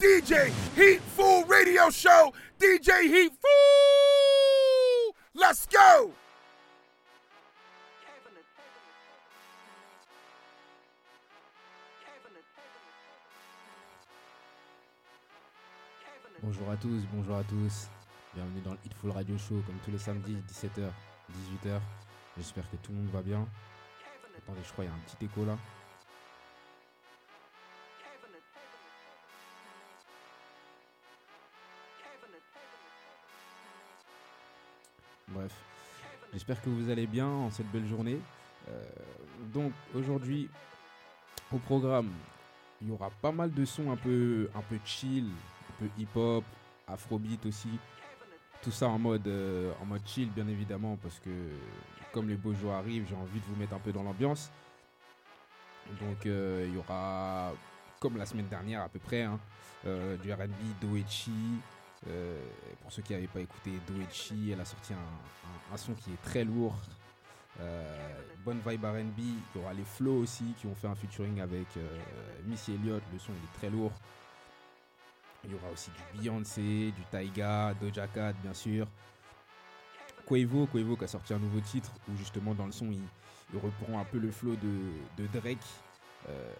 DJ Heat Radio Show. DJ Heat Fool! Let's go! Bonjour à tous, bonjour à tous. Bienvenue dans le Hitful Radio Show comme tous les samedis 17h, 18h. J'espère que tout le monde va bien. Attendez, je crois qu'il y a un petit écho là. Bref, j'espère que vous allez bien en cette belle journée. Euh, donc aujourd'hui, au programme, il y aura pas mal de sons un peu, un peu chill, un peu hip-hop, afrobeat aussi. Tout ça en mode, euh, en mode chill, bien évidemment, parce que comme les beaux jours arrivent, j'ai envie de vous mettre un peu dans l'ambiance. Donc euh, il y aura, comme la semaine dernière à peu près, hein, du RB Doechi. Euh, pour ceux qui n'avaient pas écouté Doechi, elle a sorti un, son qui est très lourd. Euh, bonne vibe RB. Il y aura les Flow aussi qui ont fait un featuring avec euh, Missy Elliott. Le son est très lourd. Il y aura aussi du Beyoncé, du Taiga, Doja Cat bien sûr. Quavo, Quavo qui a sorti un nouveau titre où justement dans le son il, reprend un peu le flow de, de Drake. Euh,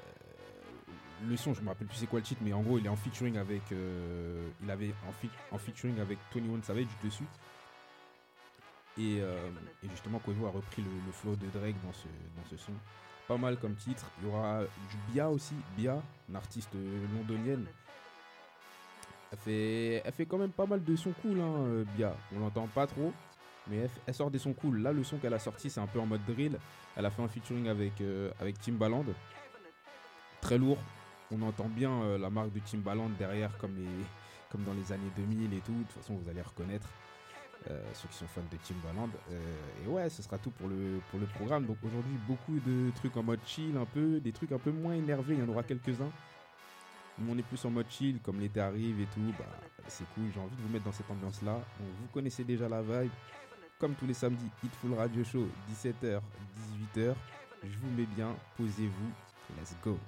le son, je me rappelle plus c'est quoi le titre, mais en gros il est en featuring avec, euh, il avait en, en featuring avec 21 Savage dessus. Et, euh, et justement Quavo a repris le, flow de Drake dans ce, dans ce son. Pas mal comme titre. Il y aura du Bia aussi, Bia, une artiste londonienne. Elle fait, elle fait quand même pas mal de sons cool, hein, euh, Bia. On l'entend pas trop, mais elle sort des sons cool. Là, le son qu'elle a sorti, c'est un peu en mode drill. Elle a fait un featuring avec, euh, avec Timbaland. Très lourd. On entend bien euh, la marque de Timbaland derrière, comme, les, comme dans les années 2000 et tout. De toute façon, vous allez reconnaître euh, ceux qui sont fans de Timbaland. Euh, et ouais, ce sera tout pour le, pour le programme. Donc aujourd'hui, beaucoup de trucs en mode chill, un peu, des trucs un peu moins énervés. Il y en aura quelques-uns. On est plus en mode chill, comme l'été arrive et tout. Bah, c'est cool. J'ai envie de vous mettre dans cette ambiance-là. Vous connaissez déjà la vibe. Comme tous les samedis, Hitful Radio Show, 17h, 18h. Je vous mets bien. Posez-vous. Let's go.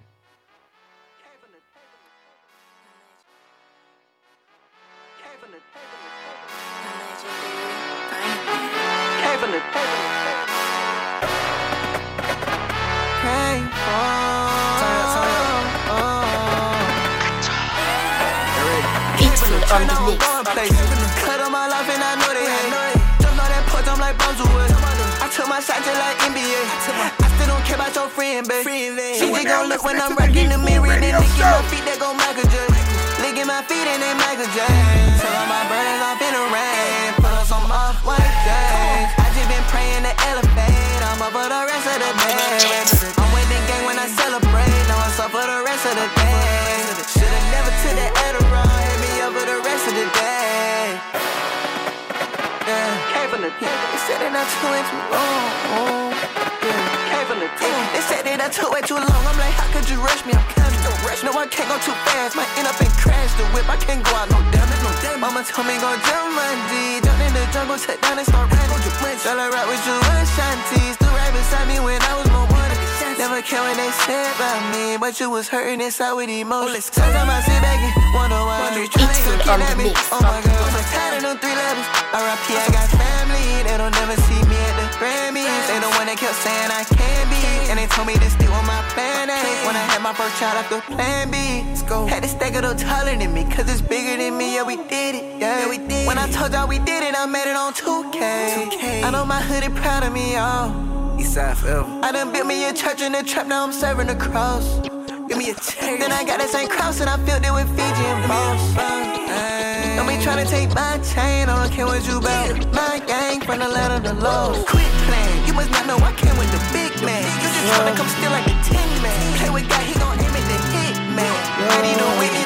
Peaceful on the mix. Cut on my life and I know they hate. Jump on that porch, I'm like Buzzwood. I took my shot just like NBA. I still don't care about your friend, babe. She just gon' look when I'm rocking the mirror. Then licking my feet, that gon' Michael J. Licking my feet and then Michael J. Tell all my brothers off in the rain. Put on some off white days. I just been praying to elevate. I'm up for the rest of the day. I'm with the gang when I celebrate. Now I'm up for the rest of the day. Should've never took that Adderall. The rest of the day. Yeah. They said that I took way too long. Yeah. They said that I took way too long. I'm like, how could you rush me? I'm coming. Don't rush. No, I can't go too fast. Might end up and crash the whip. I can't go out no damage, no damage. Mama told me go jump my G. Jump in the jungle, sit down and start running. I rock with you and Shanti. Stood right beside me when I was more wanted. Never care what they said about me, but you was hurting inside with emotions. Sometimes I sit back and wonder why you trying to It's get on at the me. Oh my god, I'm tired of them three levels. RIP, I got family, they don't never see me at the Grammys. They the one that kept saying I can't be, and they told me to stick with my plan A. When I had my first child after plan B, had to stack it up taller than me, cause it's bigger than me. Yeah, we did it. Yeah, we did. When I told y'all we did it, I made it on 2K. 2K. I know my hoodie proud of me, y'all. Eastside forever. I done built me a church in the trap, now I'm serving the cross. Give me a check. Then I got that same cross and I filled it with Fiji and Voss. Don't be tryna take my chain, I don't care what you about. My gang from the land of the low. Quit playing, you must not know I came with the big man. You just tryna come steal like a tin man. Play with God, he gon' aim at the hit man. To win me like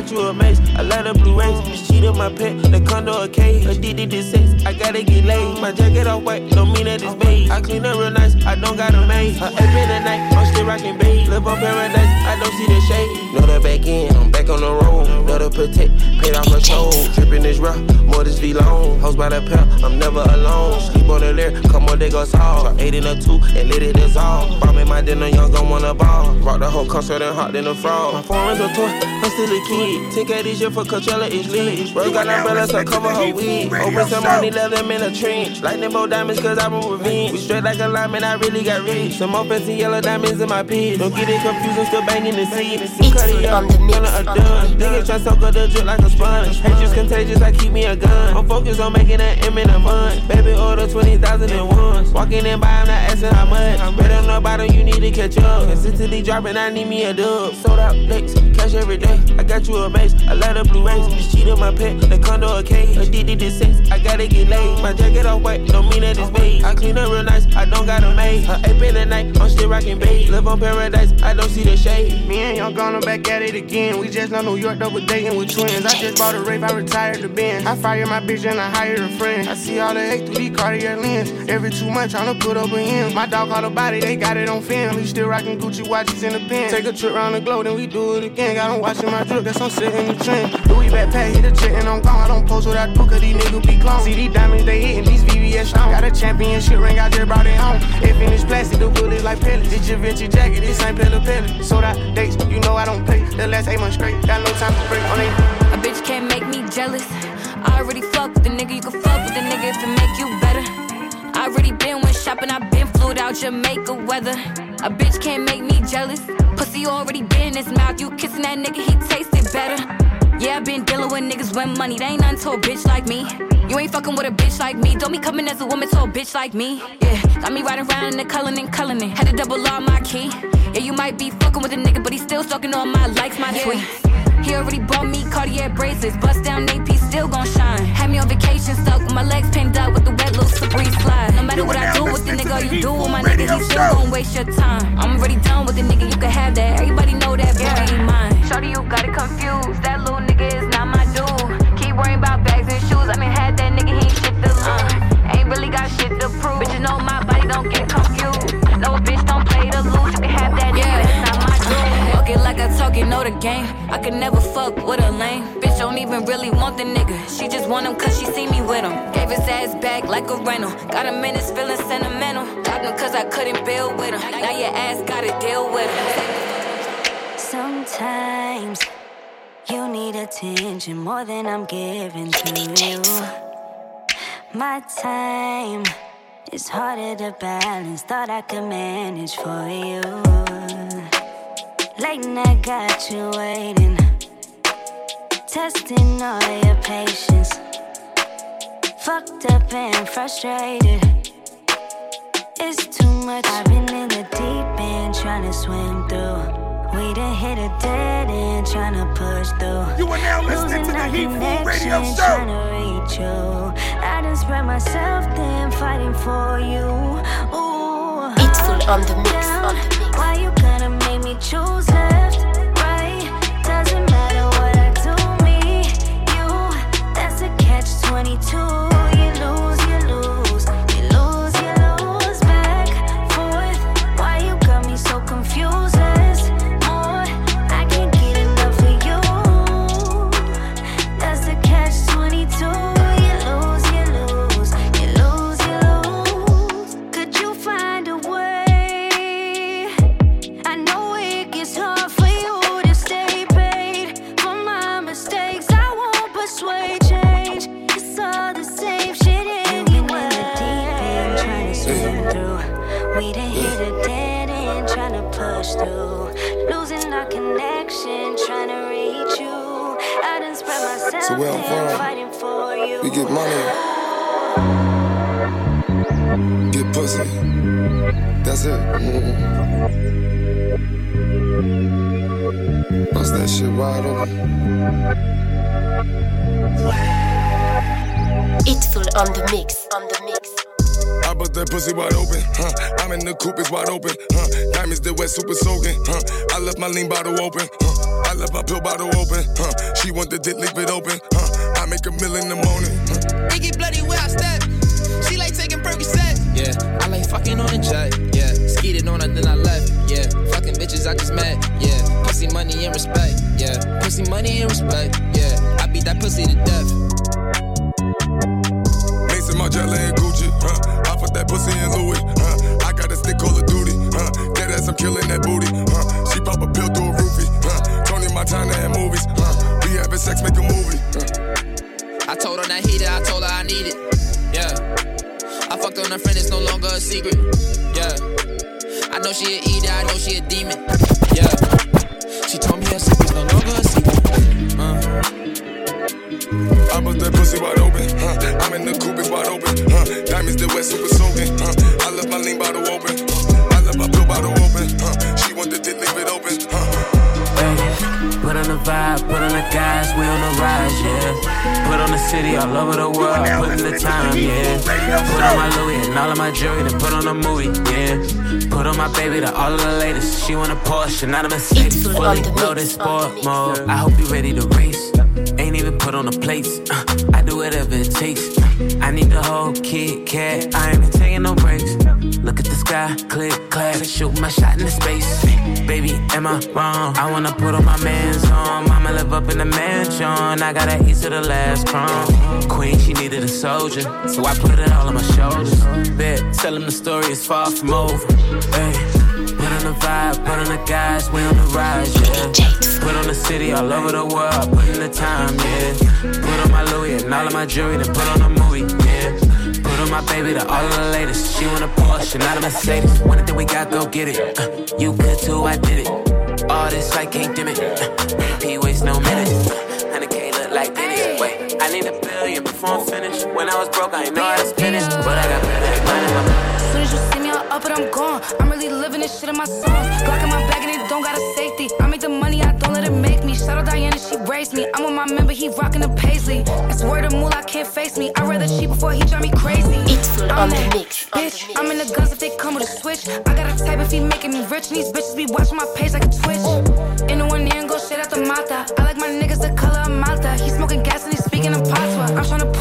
got you a mace. I light up blue rays. This cheat on my pet. The condo a cage. Addicted to sex. I gotta get laid. My jacket all white. Don't mean that it's beige. I clean up real nice. I don't got a maid. I ape in the night. I'm still rocking beige. Live on paradise. I don't see the shade. Know the back end. I'm back on the road. Know the protect. Paid off my soul. Dripping this rough. More this V long. Hoes by the pair. I'm never alone. Sleep on the lair. Come on, they go soft. Eight in a two. And let it dissolve. Bomb in my dinner. Young gon' wanna ball. Rock the whole concert and hot than a frog. My rings a toy. I'm still a kid. 10K this year for Coachella is lit. Bro got umbrellas to cover her wig. Open some money, let them in a trench. Lightning bolt diamonds, cause I want revenge. We straight like a lineman, I really got rich. Some more fancy yellow diamonds in my pits. Don't get it confused, I'm still banging the seat. Cut it up, gonna a done. Niggas try to soak up the drip like a sponge. Hatred's contagious, I keep me a gun. I'm focused on making that M in a month. Baby, order 20,000 at once. Walking in by, I'm not asking how much. I'm better on the bottom, you need to catch up. Consistently dropping, I need me a dub. Sold out licks, cash every day. I got you a mace, I light up blue rays. This cheat on my pet, the condo a cage. Addicted to sex, I gotta get laid. My jacket off white, don't mean that it's beige. I clean up real nice, I don't got a maid. A ape in the night, I'm still rocking beige. Live on paradise, I don't see the shade. Me and Young gone back at it again. We just know New York double dating with twins. I just bought a rape, I retired the band. I fire my bitch and I hired a friend. I see all the hate through these Cartier lens. Every two months, tryna put up a end. My dog caught a body, they got it on film. He still rocking Gucci watches in the pen. Take a trip around the globe, then we do it again. Got him watching my drip, guess Sitting the trend. Louis backpack, hit a jet and I'm gone. I don't post what I do, cause these niggas be clones. See these diamonds, they hitting these VVS stones. Got a championship ring, I just brought it home. If finished plastic, the bullets like pellets. This your Vinci jacket, this ain't Pelle Pelle. So that dates, you know I don't pay. The last eight months straight, got no time to break on it. A bitch can't make me jealous. I already fuck with the nigga, you can fuck with the nigga if it make you better. I already been went shopping, I been flew out Jamaica weather. A bitch can't make me jealous. Pussy already been in his mouth, you kissing that nigga, he tasted better. Yeah, I been dealing with niggas with money, they ain't nothing to a bitch like me. You ain't fucking with a bitch like me. Don't be coming as a woman to a bitch like me. Yeah, got me riding around in the Cullinan. Had to double on my key. Yeah, you might be fucking with a nigga, but he still stalking on my likes, my yeah. tweets. He already bought me Cartier bracelets. Bust down AP, still gon' shine. Had me on vacation, stuck with my legs pinned up with the wet little slippery slide. No matter what I do with the nigga, you do with my nigga, he still gon' waste your time. I'm already done with the nigga, you can have that. Everybody know that boy yeah. ain't mine. Shorty, you got it confused. That little nigga is not my dude. Keep worrying about bags and shoes. I mean, had that nigga, he ain't shit to lose. Ain't really got shit to prove. But you know my body don't get confused. Know the game. I could never fuck with a lame. Bitch don't even really want the nigga. She just want him cause she see me with him. Gave his ass back like a rental. Got him in his feelings sentimental. Dropped him cause I couldn't build with him. Now your ass gotta deal with him. Sometimes you need attention more than I'm giving to you. My time is harder to balance. Thought I could manage for you. Late night got you waiting, testing all your patience. Fucked up and frustrated. It's too much. I've been in the deep end trying to swim through. We done hit a dead end trying to push through. You are now listening to the Heatfool Radio Show. Trying to reach you. I done spread myself thin fighting for you. Ooh, it's full on the mix. On the mix. Why you gonna make choose left, right? Doesn't matter what I do, me, you. That's a catch 22. My lean bottle open, I that pussy wide open, huh? I'm in the coupe, it's wide open, huh? Diamonds the wet, super soaking, huh? I left my lean bottle open, huh? I left my pill bottle open, huh? She want the dick, leave it open, huh? Put on the vibe, put on the gas, we on the rise, yeah. Put on the city all over the world, put in the time, yeah. Put on my Louis and all of my jewelry, then put on a movie, yeah. Put on my baby to all of the latest. She want a Porsche, not a Mercedes. Fully loaded sport mode. I hope you ready to race. Even put on the plates. Uh, I do whatever it takes. Uh, I need the whole Kit Kat. I ain't been taking no breaks. Look at the sky, click, clap, shoot my shot in the space. Baby, am I wrong? I wanna put on my man's on. Mama live up in the mansion. I gotta east to the last crumb. Queen, she needed a soldier, so I put it all on my shoulders. Bet, tell him the story is far from over. Hey. Put on the vibe, put on the guys, we on the rise, yeah. Put on the city all over the world, put in the time, yeah. Put on my Louis and all of my jewelry, then put on a movie, yeah. Put on my baby to all of the latest. She want a Porsche, not a Mercedes. One thing we got, go get it. Uh, you could too, I did it. All this I can't dim it. Uh, P waste no minutes. Uh, and it can't look like Dennis. Wait, I need a billion before I'm finished. When I was broke, I ain't know how to spend it, but I got better money my mind. Up it, I'm gone. I'm really living this shit in my songs. Glock in my bag and it don't got a safety. I make the money, I don't let it make me. Shout out Diana, she raised me. I'm with my member, he rockin' the paisley. It's word of moolah, I can't face me. I'd rather cheat before he drive me crazy. It's I'm on the that mix. Bitch, I'm in the guns if they come with a switch. I got a type if he making me rich. And these bitches be watching my page like a twitch. In the one ear and go straight out the mata. I like my niggas the color of Malta. He smoking gas and he speaking in patois. I'm tryna put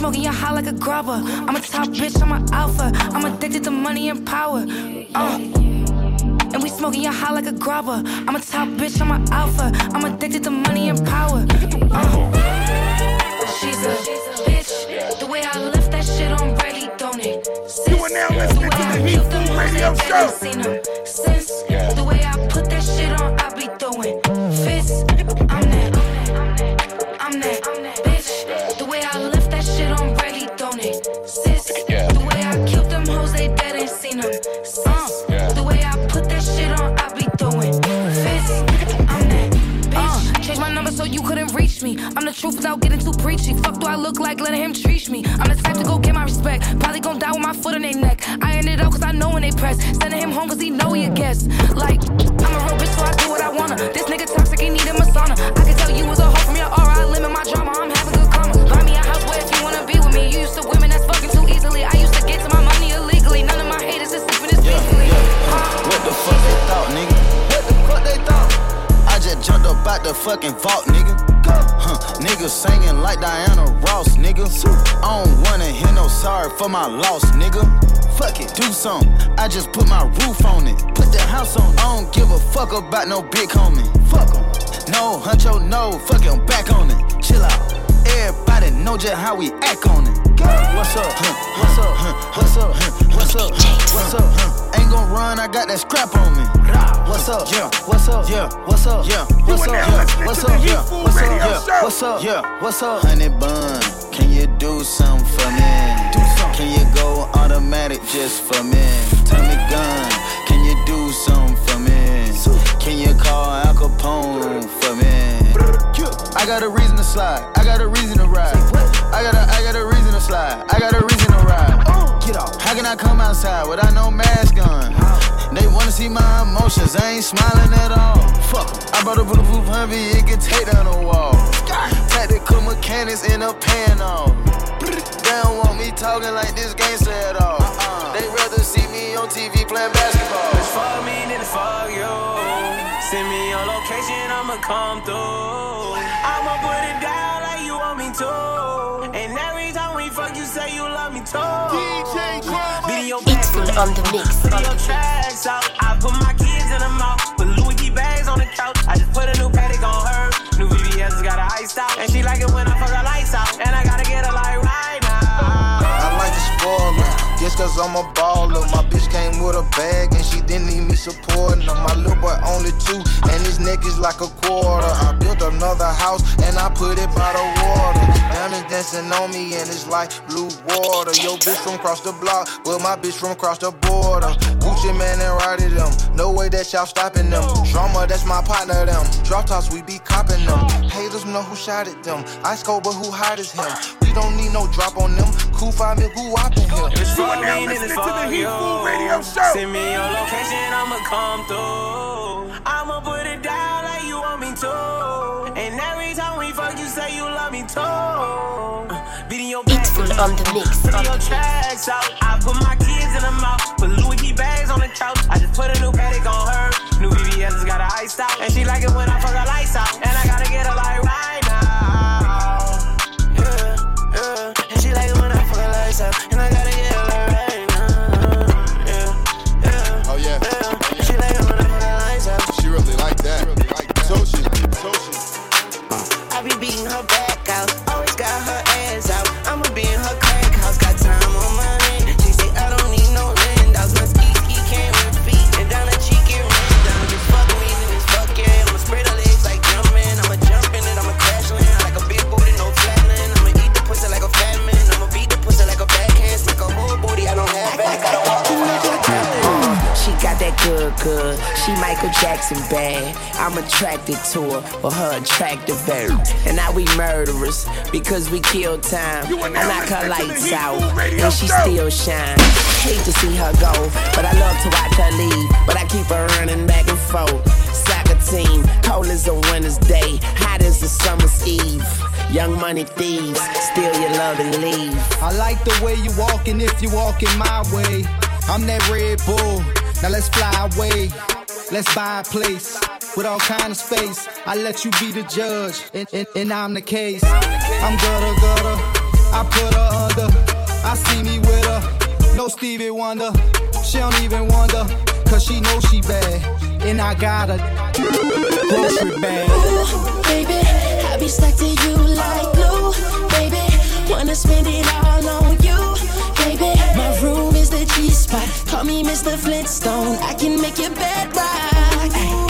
smoking your high like a grubber. I'm a top bitch, I'm an alpha. I'm addicted to money and power. Uh. And we smoking your high like a grubber. I'm a top bitch, I'm an alpha. I'm addicted to money and power. Uh. She's a bitch. The way I lift that shit on Brady, don't it? Sis, You are now listening to the Heat them Food Radio Show. barely truth without getting too preachy. Fuck do I look like letting him treat me? I'm the type to go get my respect. Probably gon' die with my foot in their neck. I ended up cause I know when they press. Sending him home cause he know he a guest. Like, I'm a real bitch so I do what I wanna. This nigga toxic, he need a sauna. I can tell you was a hoe from your aura. I limit my drama, I'm having good karma. Buy me a house where if you wanna be with me. You used to women that's fucking too easily. I used to get to my money illegally. None of my haters is sleeping this peacefully. What the fuck they thought, nigga? What the fuck they thought? I just jumped up out the fucking vault, nigga. Huh, niggas singing like Diana Ross, nigga. I don't wanna hear no sorry for my loss, nigga. Fuck it, do something. I just put my roof on it. Put the house on. I don't give a fuck about no big homie. Fuck 'em. No, huncho, no. Fuck I'm back on it. Chill out. Everybody know just how we act on it. What's up? What's up? What's up? What's up? What's up? Ain't gon' run, I got that scrap on me. What's up? Yeah. What's up? Yeah. What's up? Yeah. What's up? Yeah. What's up? Yeah. What's up? Yeah. What's up? Yeah. What's up? Honey bun, can you do something for me? Can you go automatic just for me? Tommy gun, can you do something for me? Can you call Al Capone for me? I got a reason to slide. I got a reason to ride. I got a, I got a reason slide. I got a reason to ride. Get off. I can I come outside without no mask on? They wanna see my emotions, I ain't smiling at all. Fuck. I brought a bulletproof Humvee, it can take down the wall. Tactical mechanics in a pan on. They don't want me talking like this gangster at all. Uh-uh. They rather see me on TV playing basketball. It's for me, it's for you. Send me your location, I'ma come through. I'ma put it down like you want me to. And every time we fuck, you say you love me too. DJ Video It's full on the mix. Video tracks out. I put my kids in the mouth. Put Louis V bags on the couch. I just put a new Patek on her. New VVS got her iced out. And she like it when I cause I'm a baller. My bitch came with a bag and she didn't need me supporting her. My little boy only two and his neck is like a quarter. I built another house and I put it by the water. Diamonds dancing on me and it's like blue water. Yo, bitch from across the block, but my bitch from across the border. Gucci man and riding them. No way that y'all stopping them. Drama, that's my partner, them. Drop tops, we be copping them. Haters know who shot at them. Ice cold, but who hot as him. We don't need no drop on them. Cool five mil, who whopping him. It's for me, then it's for you. Send me your location, I'ma come through. I'ma put it down like you want me to. And every time we fuck, you say you love me too. Video It's full on the mix. Video tracks out. I put my kids in the mouth. Put Louis V bags on the couch. I just put a new Patek on her. New VVS got her iced out. And she like it when I fuck attracted to her for her attractive verb. And now we murderers because we kill time. I knock her lights out and she still shine. Hate to see her go, but I love to watch her leave. But I keep her running back and forth. Soccer team, cold as a winter's day, hot as a summer's eve. Young money thieves, steal your love and leave. I like the way you walking if you walking my way. I'm that Red Bull. Now let's fly away. Let's buy a place with all kind of space. I let you be the judge, and, and, and I'm the case. I'm gutter gutter. I put her under. I see me with her. No Stevie Wonder. She don't even wonder. Cause she knows she bad. And I got a grocery bag. Ooh, baby, I be stuck to you like glue, baby. Wanna spend it all on you, baby. My room is the G spot. Call me Mr. Flintstone. I can make your bed rock. I,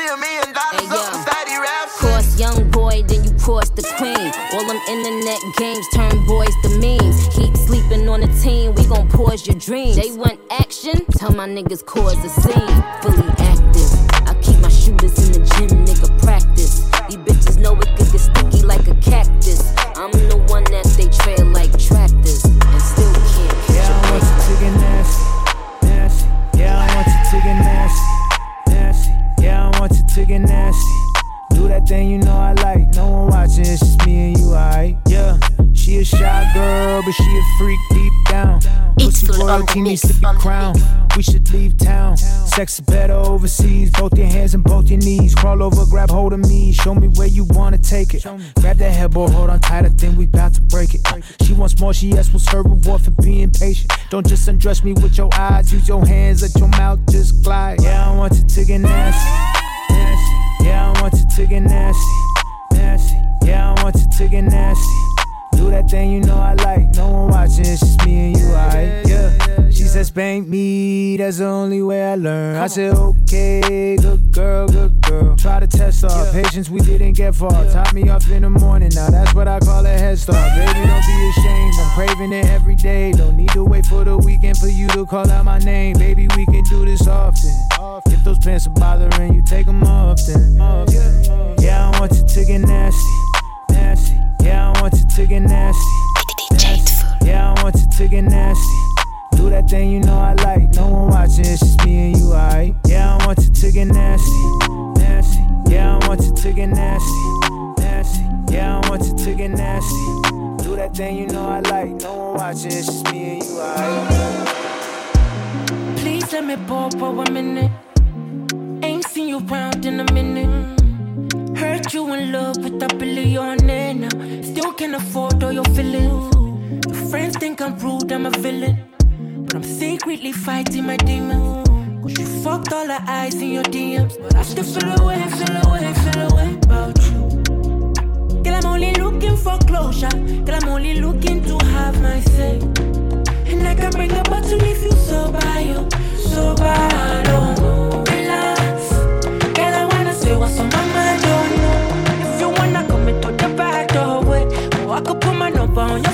me a million dollars Hey, up beside raps. Cross young boy, then you cross the queen. All them internet games turn boys to memes. Keep sleeping on the team, we gon' pause your dreams. They want action, tell my niggas cause a scene. Fully Royalty needs to be crowned. We should leave town. Sex is better overseas. Both your hands and both your knees. Crawl over, grab hold of me. Show me where you wanna take it. Grab that headboard, hold on tight. I think we bout to break it. She wants more. She asks what's her reward for being patient. Don't just undress me with your eyes. Use your hands, let your mouth just glide. Yeah, I want you to get nasty, nasty. Yeah, I want you to get nasty, nasty. Yeah, I want you to get nasty. Do that thing you know I like. No one watching, it's just me and you, alright? Yeah. She said, spank me, that's the only way I learn. I said, okay, good girl, good girl. Try to test our patience, we didn't get far. Top me off in the morning, now that's what I call a head start. Baby, don't be ashamed, I'm craving it every day. Don't need to wait for the weekend for you to call out my name. Baby, we can do this often. If those pants are bothering you, take them off then. Yeah, I want you to get nasty, nasty. Yeah, I want you to get nasty. nasty. Yeah, I want you to get nasty. Do that thing you know I like. No one watching, it's just me and you, alright? Yeah, I want you to get nasty, nasty. Yeah, I want you to get nasty, nasty. Yeah, I want you to get nasty. Do that thing you know I like. No one watching, it's just me and you, alright? Please let me pop for a minute. Ain't seen you round in a minute. Heard you in love with a billionaire now. Still can't afford all your feelings. Your friends think I'm rude, I'm a villain. But I'm secretly fighting my demons. Cause you fucked all the eyes in your DMs. But I still feel away, feel away, feel away about you. Girl, I'm only looking for closure. Girl, I'm only looking to have my say. And I can bring a bottle if you so by you, so by don't relax. Girl, I wanna say what's on my mind, don't on your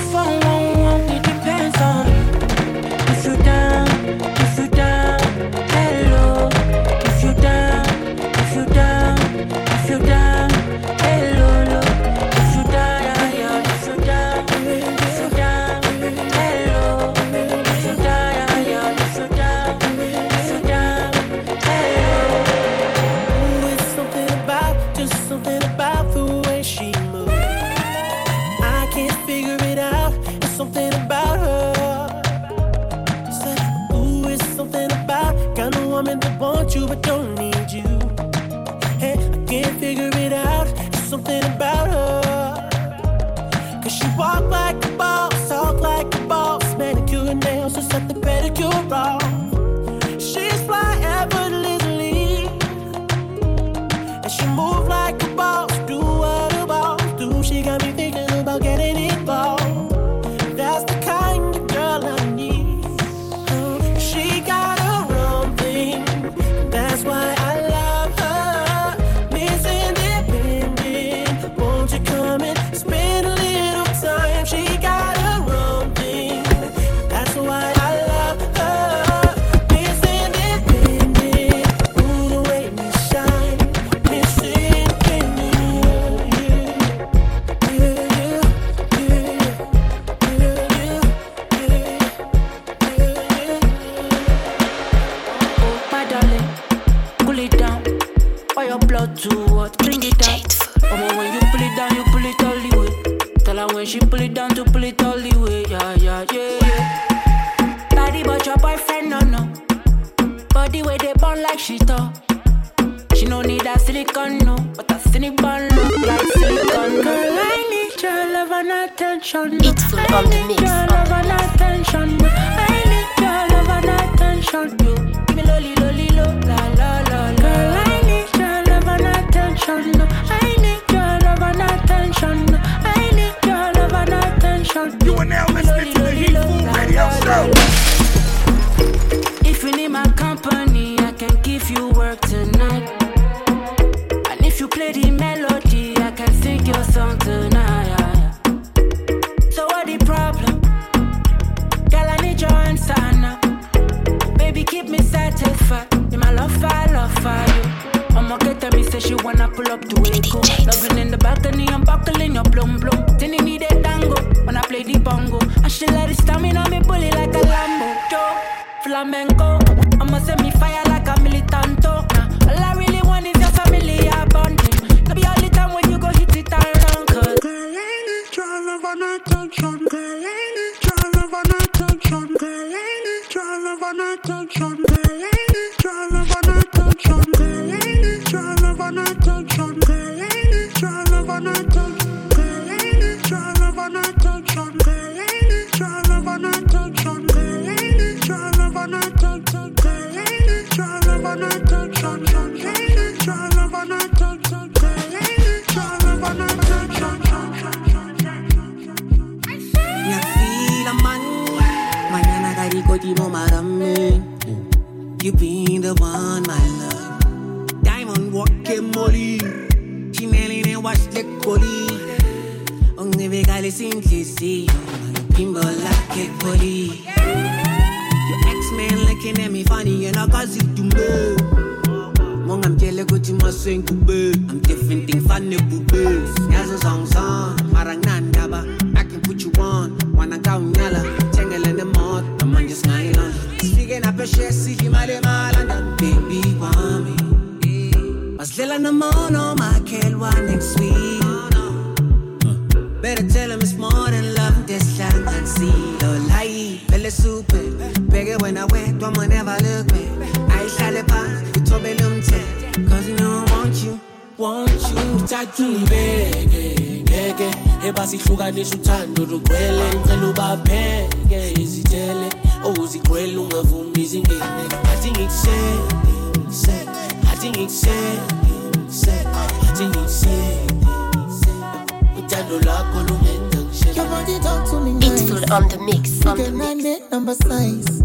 Heatfool on the mix. On the mix. number size.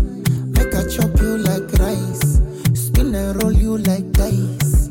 Make a chop you like rice. Spin and roll you like dice.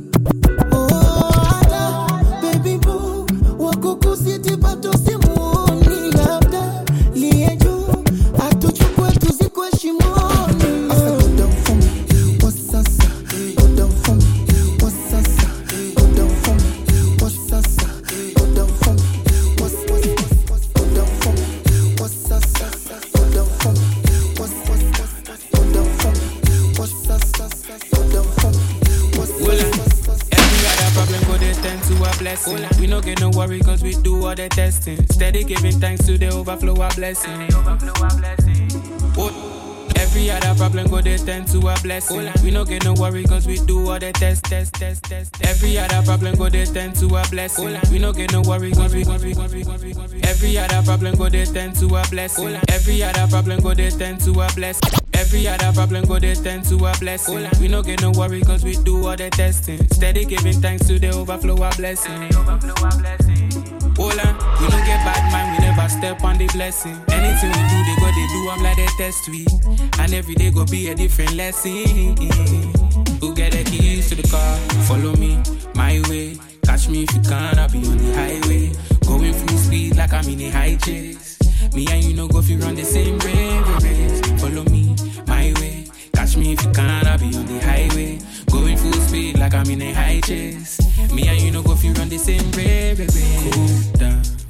Blessing. Oh, Every other problem go they tend to a blessing. We no get no worry cause we do all the test, test, test, test. Every other problem go they tend to a blessing. We no get no worry cause we. Every other problem go they tend to a blessing. Every other problem go they tend to a blessing. Every other problem go they tend to a blessing. We no get no worry cause we do all the testing. Steady giving thanks to the overflow of blessing. Hola, we don't get bad man, never step on the blessing. Anything we do, they go, they do, I'm like they test we. And every day go be a different lesson. Who get the keys to the car? Follow me, my way. Catch me if you can, I'll be on the highway. Going full speed like I'm in a high chase. Me and you know go if you run the same race. Follow me, my way. Catch me if you can, I'll be on the highway. Going full speed like I'm in a high chase. Me and you know go if you run the same race. Cool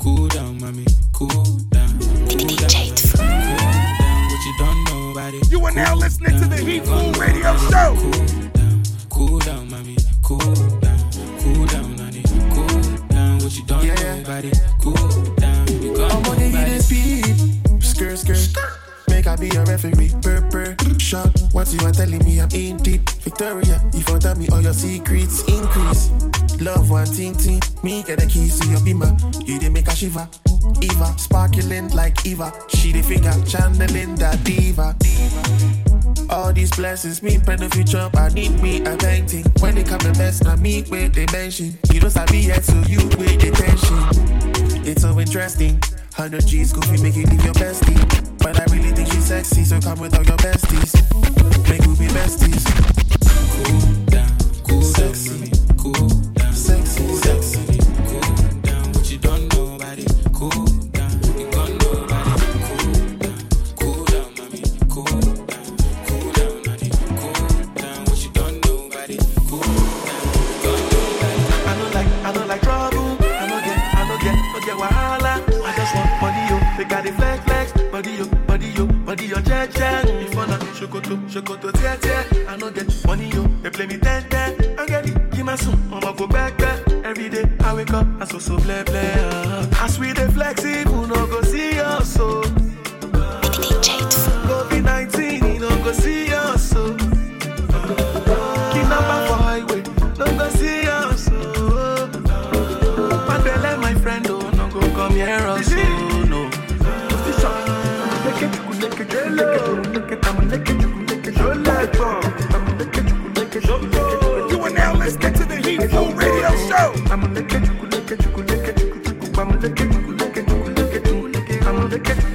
cool down, mommy. Cool down, cool down. Cool down, what you don't know about it. You are now listening to the Heatfool Radio Show. Cool down, mommy. Cool down, cool down, honey. Cool down, what you don't know about it. Cool down, you got I'm gonna hit this beat. Skirt, skirt. Make I be a referee. Purr, purr. Shot. What you are telling me, I'm in deep. Victoria, if you tell me all your secrets, increase. Love one ting ting. Me get the keys to your beamer. You did make a shiver. Eva, sparkling like Eva. She the figure, channeling that diva. All these blessings, me pen the future, I need me a painting. When they come the best, I meet with they mention. You don't sabi yet, so you with the tension. It's so interesting. 100 G's, goofy, make you leave your bestie. But I really think she's sexy, so come with all your besties. Make you be besties. Cool down, cool sexy. Jet, jet. If I not shokoto, shokoto, tie, tie. I no get money yo, they play me ten, ten. I get it, give my son, I'ma go back, back. Every day I wake up, I so so play, play. Uh. As we dey flexible, You are now listening to the Heatfool Radio Show. Police,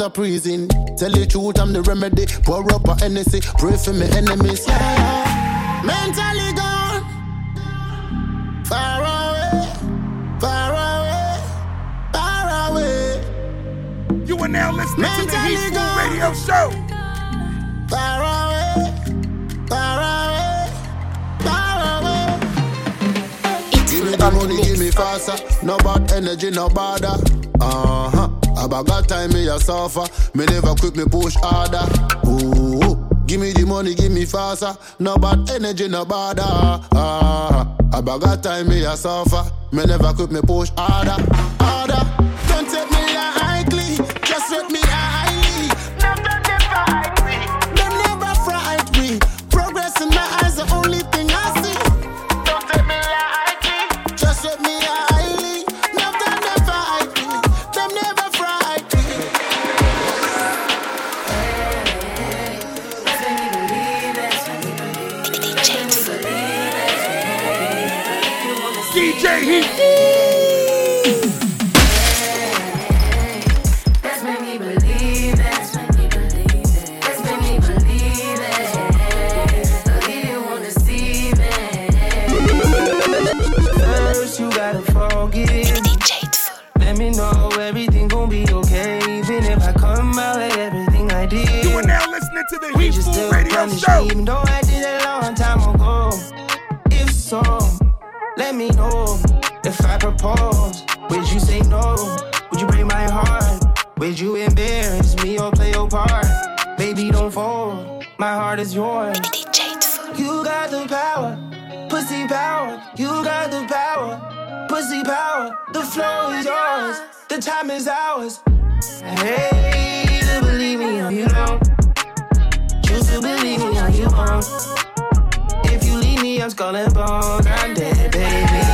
out of prison. Tell the truth, I'm the remedy. Pour up a Hennessy, pray for me enemies. Yeah, yeah. Mentally gone, far away, far away, far away. You are now listening to the Heatfool Radio Show. Far away, far away, far away. Give me the money, give me faster. No bad energy, no bother. Uh huh. About got time, me a suffer. Me never quit, me push harder. Ooh, give me the money, give me faster. No bad energy, no bother. Huh. About got time, me a suffer. Me never quit, me push harder, harder. Power. The flow is yours, the time is ours. Hey, to believe me or you don't. Choose to believe me or you won't. If you leave me, I'm skull and bones. I'm dead, baby.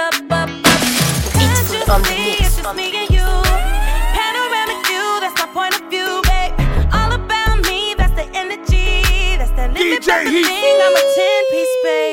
Up, up, up. Can't you see it's just me and you? Panoramic view, that's my point of view, babe. All about me, that's the energy. That's that limit, DJ that's the thing. I'm a 10 piece, baby.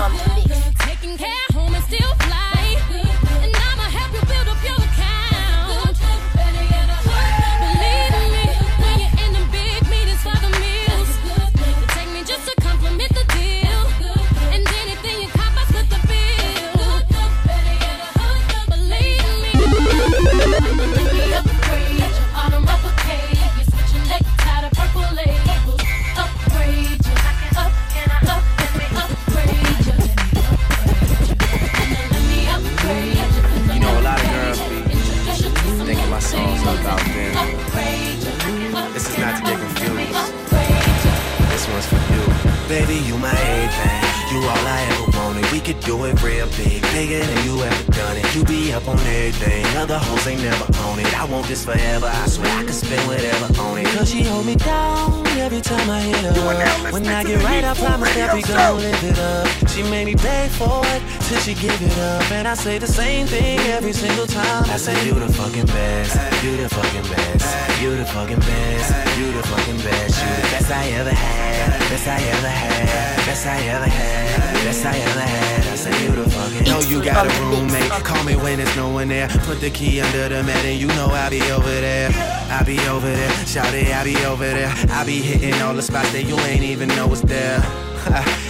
The I say the same thing every single time. I say, You the fucking best. You the fucking best. You the fucking best. You the fucking best. You the best I ever had. Best I ever had. Best I ever had. Best I ever had. I say, You the fucking Know you got a roommate. Call me when there's no one there. Put the key under the mat and you know I'll be over there. I'll be over there. Shout it, I'll be over there. I'll be hitting all the spots that you ain't even know was there.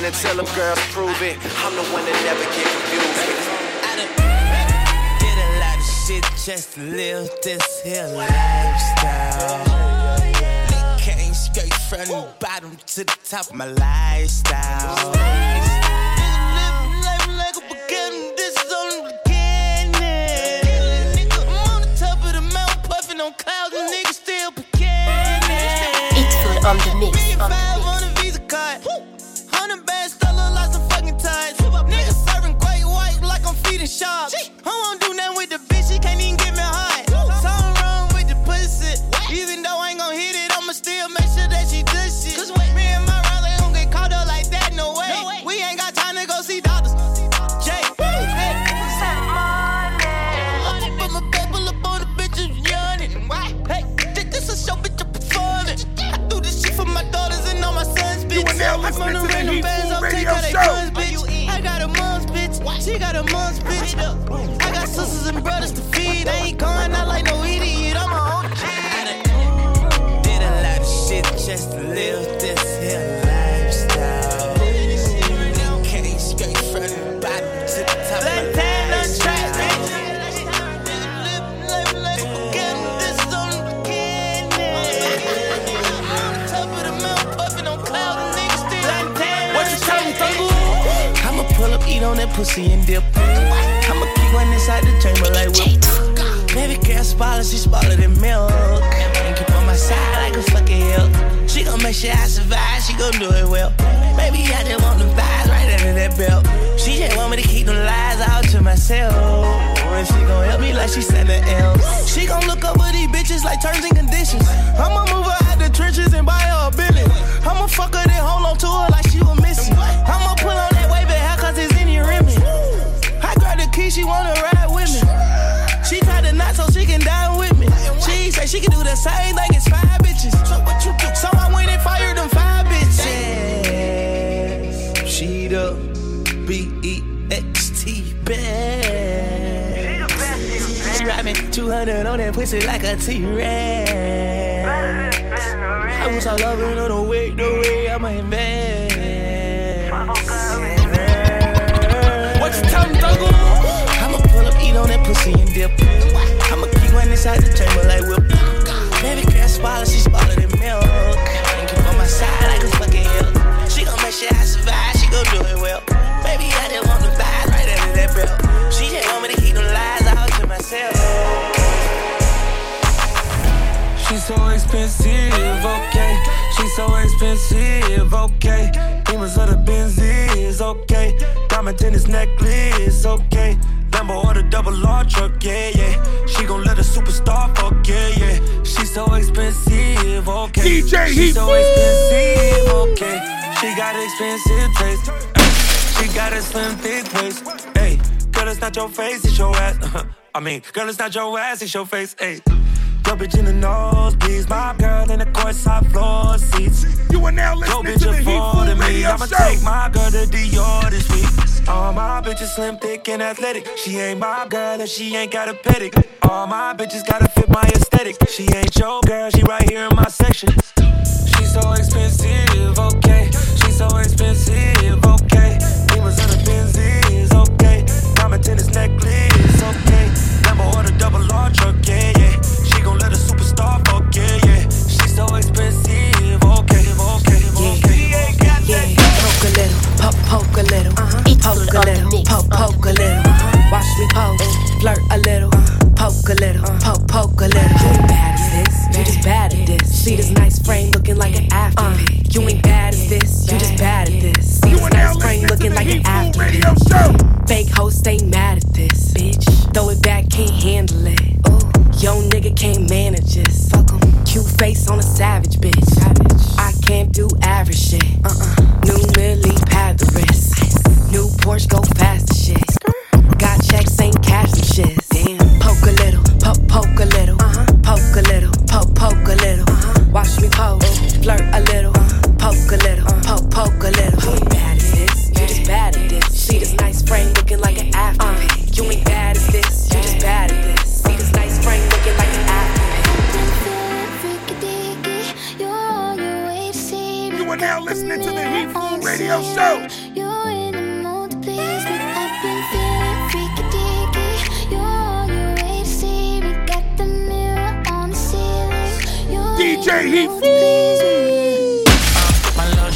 And until them girls prove it, I'm the one that never get confused. Did a lot of shit just to live this here lifestyle. Came straight from the bottom to the top of my lifestyle. Like a beginning, this is only the beginning. I'm on the top of the mountain, puffing on clouds, and niggas still beginning. It's full on the mix, on the sharp. I won't do nothing with the bitch, she can't even get me hot. Something wrong with the pussy. What? Even though I ain't gon' hit it, I'ma still make sure that she does shit. Cause what? Me and my Riley don't get caught up like that, no way. No way. We ain't got time to go see doctors. Jay. Hey, this is show, bitch I'm performing. I do this shit for my daughters and all my sons, bitch. I are now listening to the Heatfool Radio Show she got a mom's bitch. I got sisters and brothers to feed. I ain't going out like eat on that pussy and dip. I'ma keep one inside the chamber like whip. Baby girl spoiler, she spoiler than milk. And keep on my side like a fucking hill. She gon' make sure I survive, she gon' do it well. Baby, I just want the vibes right under that belt. She just want me to keep them lies out to myself. And she gon' help me like she sent an L. She gon' look over these bitches like terms and conditions. I'ma move her out the trenches and buy her a billion. I'ma fuck her then hold on to her like she was missing. She can do the same thing as five bitches. So what you do? So I went and fired them five bitches. She the B E X T best. She ride me 200 on that pussy like a T-Rex. I was all loving on the way, the way I'ma invest. What you tell me, I'ma pull up, eat on that pussy and dip. I'ma keep one inside the chamber like whip. Girl she spoiler than milk. And keep on my side like a fucking hill. She gon' make sure I survive, she gon' do it well. Baby, I just want the vibes right under that belt. She just want me to keep them lies out to myself. She's so expensive, okay. She's so expensive, okay. Demons of the Benzies, okay. Diamond tennis necklace, okay. Lambo or the double R truck, yeah, yeah. She gon' let a superstar fuck, yeah, yeah. She's so expensive, okay. DJ She's Heat so expensive, okay. She got expensive taste. Ay, She got a slim, thick waist. Hey, girl, it's not your face, it's your ass. I mean, girl, it's not your ass, it's your face. Hey, bitch in the nose, please. my girl in the courtside floor seats. You are now listening bitch, to the Heat Food me. Radio I'ma Show. take my girl to Dior this week. All my bitches slim, thick, and athletic. She ain't my girl if she ain't got a pedic. All my bitches gotta fit my aesthetic. She ain't your girl, she right here in my section. She's so expensive, okay. She's so expensive, okay. A little, poke, poke a little. You ain't bad as this, you just bad at this. See this nice frame looking like an after. You ain't bad as this, you just bad at this. See this nice frame looking like an after. Fake hoes stay mad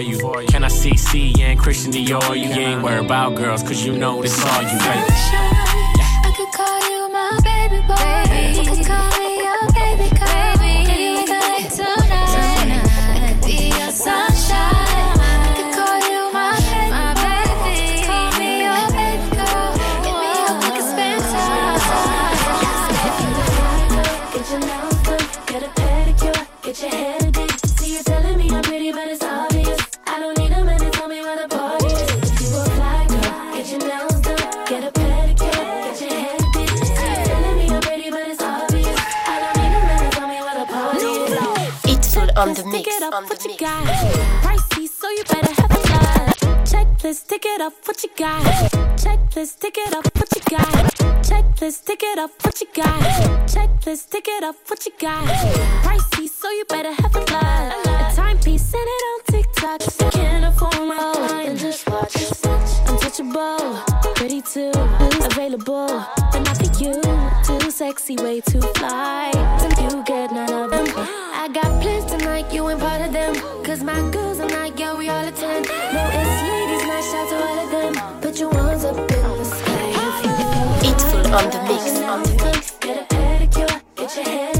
you. Can I see C and Christian Dior? You ain't worried about girls, cause you know this all you, baby. Full on the mix. Stick it up, what you got? Pricey, so you better have a lot. Checklist, stick it up, what you got? Checklist, stick it up, what you got? Checklist, stick it up, what you got? Checklist, stick it up, what you got? Pricey, so you better have a lot. A timepiece, send it on TikTok. Can't afford my own, and just watch. Untouchable, pretty too, available, but not for you. Too sexy, way too fly. Till you get none of them. I got plans tonight, you ain't part of them. Cause my girls are not, yeah, we all attend. No, it's ladies' night, shout to all of them. Put your ones up in the sky. On the mix. On the mix. Get a pedicure, get your hair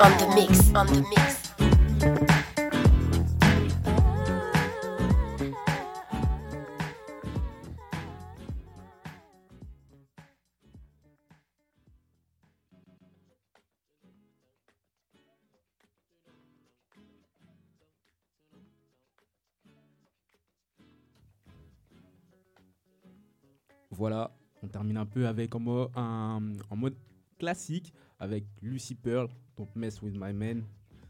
on the mix, on the mix. Voilà, on termine un peu avec en mode, un- en mode classique avec Lucy Pearl, Don't Mess With My Man.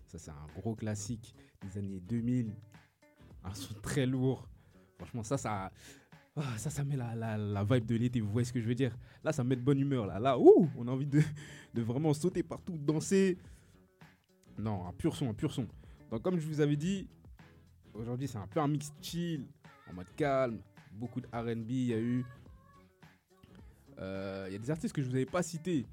Ça, c'est un gros classique des années 2000. Un son très lourd. Franchement, ça, ça, ah, ça, ça met la, la, la vibe de l'été. Vous voyez ce que je veux dire? Là, ça met de bonne humeur. Là, là ouh, on a envie de, de vraiment sauter partout, danser. Non, un pur son, un pur son. Donc, comme je vous avais dit, aujourd'hui, c'est un peu un mix chill, en mode calme. Beaucoup de RB, il y a eu. Euh, Il y a des artistes que je vous avais pas cités.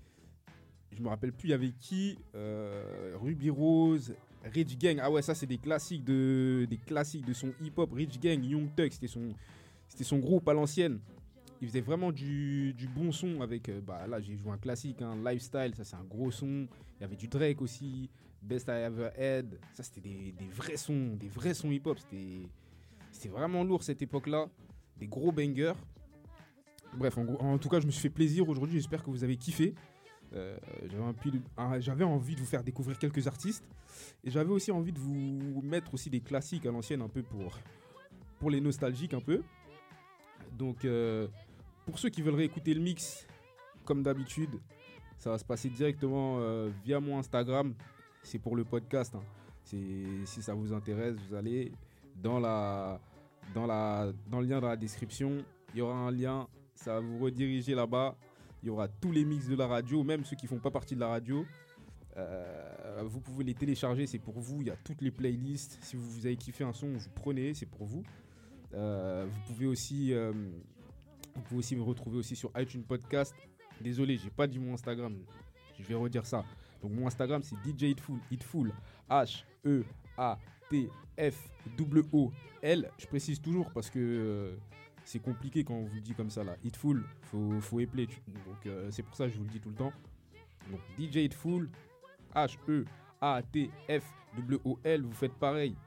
Je me rappelle plus, il y avait qui Euh, Ruby Rose, Rich Gang. Ah ouais, ça c'est des classiques de des classiques de son hip-hop. Rich Gang, Young Thug, c'était son c'était son groupe à l'ancienne. Il faisait vraiment du, bon son avec euh, bah là j'ai joué un classique, un lifestyle, ça c'est un gros son. Il y avait du Drake aussi, Best I Ever Had. Ça c'était des, vrais sons, des vrais sons hip-hop. C'était c'était vraiment lourd cette époque-là, des gros bangers. Bref, en tout cas, je me suis fait plaisir aujourd'hui. J'espère que vous avez kiffé. Euh, un- j'avais envie de vous faire découvrir quelques artistes. Et j'avais aussi envie de vous mettre aussi des classiques à l'ancienne, un peu pour, pour les nostalgiques, un peu. Donc, euh, pour ceux qui veulent réécouter le mix, comme d'habitude, ça va se passer directement euh, via mon Instagram. C'est pour le podcast. hein. Si ça vous intéresse, vous allez dans, la, dans, la, dans le lien dans la description. Il y aura un lien, ça va vous rediriger là-bas. Il y aura tous les mix de la radio, même ceux qui font pas partie de la radio. Euh, vous pouvez les télécharger, c'est pour vous. Il y a toutes les playlists. Si vous, vous avez kiffé un son, vous prenez, c'est pour vous. Euh, vous pouvez aussi, euh, vous pouvez aussi me retrouver aussi sur iTunes Podcast. Désolé, j'ai pas dit mon Instagram. Je vais redire ça. Donc mon Instagram c'est DJ Hitful, Hitful, H E A T F W O L. Je précise toujours parce que c'est compliqué quand on vous le dit comme ça là. Hitful, faut faut épeler. Donc euh, c'est pour ça que je vous le dis tout le temps. Donc DJ Hitful, H E A T F W O L. Vous faites pareil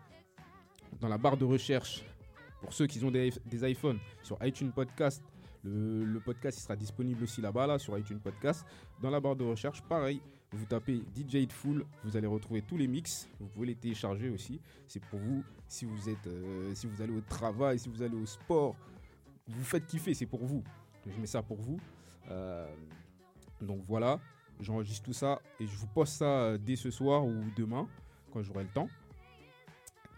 dans la barre de recherche pour ceux qui ont des, des iPhones sur iTunes Podcast. Le, le podcast il sera disponible aussi là-bas, là, sur iTunes Podcast. Dans la barre de recherche, pareil, vous tapez DJ Hitful, vous allez retrouver tous les mix. Vous pouvez les télécharger aussi. C'est pour vous, si vous êtes, euh, si vous allez au travail, si vous allez au sport, vous faites kiffer, c'est pour vous. Je mets ça pour vous. Euh, donc voilà, j'enregistre tout ça et je vous poste ça euh, dès ce soir ou demain, quand j'aurai le temps.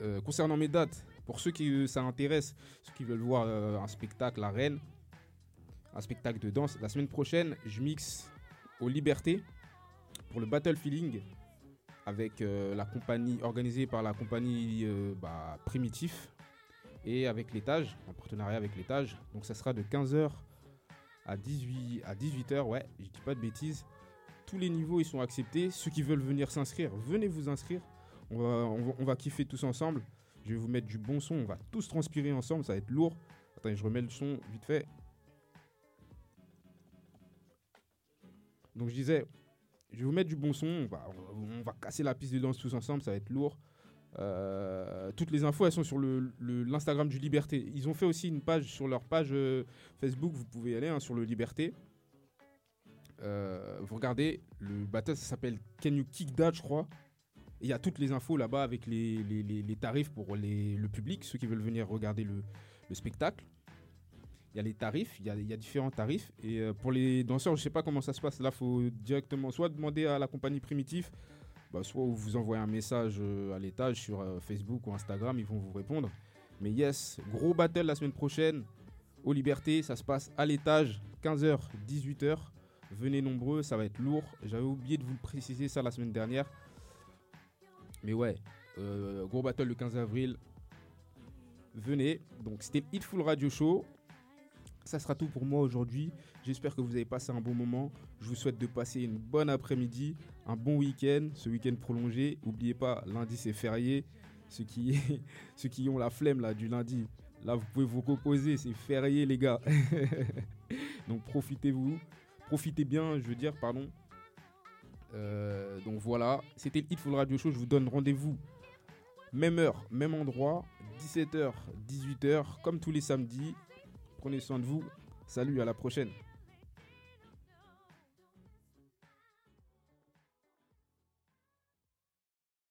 Euh, concernant mes dates, pour ceux qui ça intéresse, ceux qui veulent voir un spectacle à Rennes, un spectacle de danse, la semaine prochaine, je mixe aux Libertés pour le Battle Feeling avec la compagnie organisée par la compagnie bah, Primitif et avec l'étage, en partenariat avec l'étage. Donc ça sera de 15h à 18 à 18h, ouais, je dis pas de bêtises. tous les niveaux ils sont acceptés. Ceux qui veulent venir s'inscrire, venez vous inscrire. On va, on, va, kiffer tous ensemble. Je vais vous mettre du bon son. On va tous transpirer ensemble. Ça va être lourd. Attendez, je remets le son vite fait. Donc je disais, je vais vous mettre du bon son. On va, on va casser la piste de danse tous ensemble. Ça va être lourd. Euh, toutes les infos, elles sont sur l'Instagram du Liberté. Ils ont fait aussi une page sur leur page euh, Facebook. Vous pouvez y aller hein, sur le Liberté. Euh, vous regardez, le battle ça s'appelle Can You Kick That, je crois. Il y a toutes les infos là-bas avec les, tarifs pour le public, ceux qui veulent venir regarder le, le spectacle. Il y a les tarifs, il y a, il différents tarifs. Et pour les danseurs, je sais pas comment ça se passe. Là, faut directement soit demander à la compagnie Primitif, bah, soit vous envoyez un message euh, à l'étage sur euh, Facebook ou Instagram, ils vont vous répondre. Mais yes, gros battle la semaine prochaine aux Libertés, ça se passe à l'étage, 15h, 18h. Venez nombreux, ça va être lourd. J'avais oublié de vous préciser ça la semaine dernière. Mais ouais, euh, gros battle le 15 avril. Venez. Donc c'était Hitful Radio Show. Ça sera tout pour moi aujourd'hui. J'espère que vous avez passé un bon moment. Je vous souhaite de passer une bonne après-midi, un bon week-end, ce week-end prolongé. N'oubliez pas, lundi c'est férié. Ceux qui, ont la flemme là du lundi, là vous pouvez vous reposer, c'est férié les gars. Donc profitez-vous, profitez bien, je veux dire, pardon. Euh, donc voilà, c'était le Hitful Radio Show. Je vous donne rendez-vous même heure, même endroit, 17h, 18h, comme tous les samedis. Prenez soin de vous. Salut, à la prochaine.